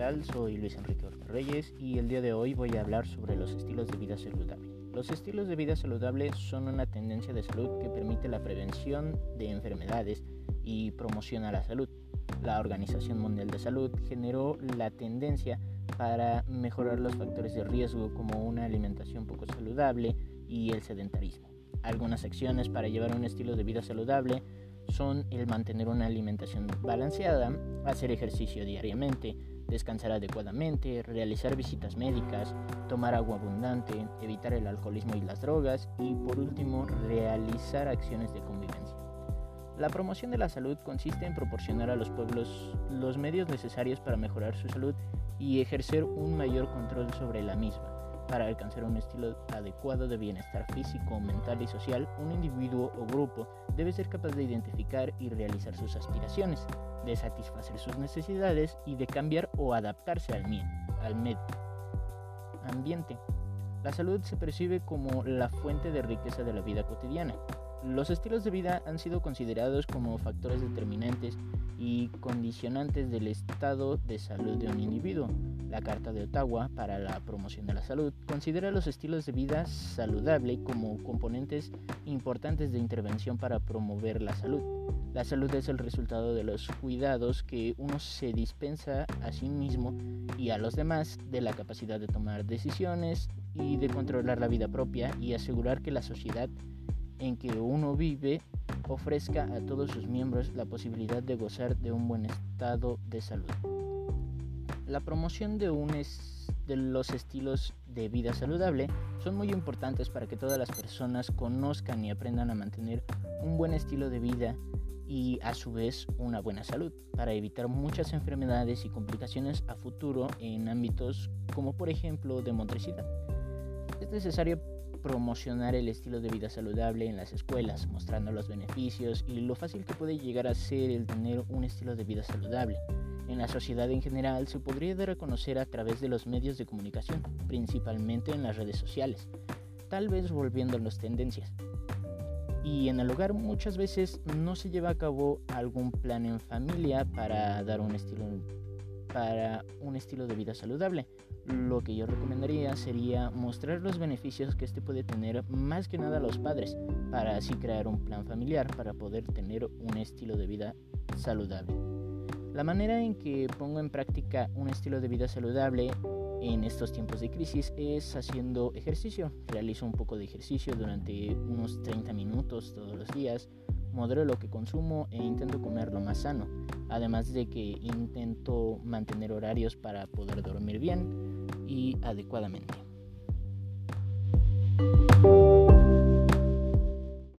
tal? Soy Luis Enrique Ortega Reyes y el día de hoy voy a hablar sobre los estilos de vida saludable. Los estilos de vida saludable son una tendencia de salud que permite la prevención de enfermedades y promociona la salud. La Organización Mundial de Salud generó la tendencia para mejorar los factores de riesgo como una alimentación poco saludable y el sedentarismo. Algunas acciones para llevar un estilo de vida saludable son el mantener una alimentación balanceada, hacer ejercicio diariamente, descansar adecuadamente, realizar visitas médicas, tomar agua abundante, evitar el alcoholismo y las drogas y por último realizar acciones de convivencia. La promoción de la salud consiste en proporcionar a los pueblos los medios necesarios para mejorar su salud y ejercer un mayor control sobre la misma. Para alcanzar un estilo adecuado de bienestar físico, mental y social, un individuo o grupo debe ser capaz de identificar y realizar sus aspiraciones, de satisfacer sus necesidades y de cambiar o adaptarse al, al medio ambiente. La salud se percibe como la fuente de riqueza de la vida cotidiana. Los estilos de vida han sido considerados como factores determinantes y condicionantes del estado de salud de un individuo. La Carta de Ottawa para la Promoción de la Salud considera los estilos de vida saludable como componentes importantes de intervención para promover la salud. La salud es el resultado de los cuidados que uno se dispensa a sí mismo y a los demás, de la capacidad de tomar decisiones y de controlar la vida propia y asegurar que la sociedad en que uno vive ofrezca a todos sus miembros la posibilidad de gozar de un buen estado de salud. La promoción de, un de los estilos de vida saludable son muy importantes para que todas las personas conozcan y aprendan a mantener un buen estilo de vida y a su vez una buena salud para evitar muchas enfermedades y complicaciones a futuro en ámbitos como por ejemplo de motricidad. Es necesario promocionar el estilo de vida saludable en las escuelas, mostrando los beneficios y lo fácil que puede llegar a ser el tener un estilo de vida saludable. En la sociedad en general se podría dar a través de los medios de comunicación, principalmente en las redes sociales, tal vez volviendo a las tendencias. Y en el hogar muchas veces no se lleva a cabo algún plan en familia para dar un estilo para un estilo de vida saludable. Lo que yo recomendaría sería mostrar los beneficios que este puede tener más que nada a los padres, para así crear un plan familiar para poder tener un estilo de vida saludable. La manera en que pongo en práctica un estilo de vida saludable en estos tiempos de crisis es haciendo ejercicio. Realizo un poco de ejercicio durante unos 30 minutos todos los días modero lo que consumo e intento comer lo más sano, además de que intento mantener horarios para poder dormir bien y adecuadamente.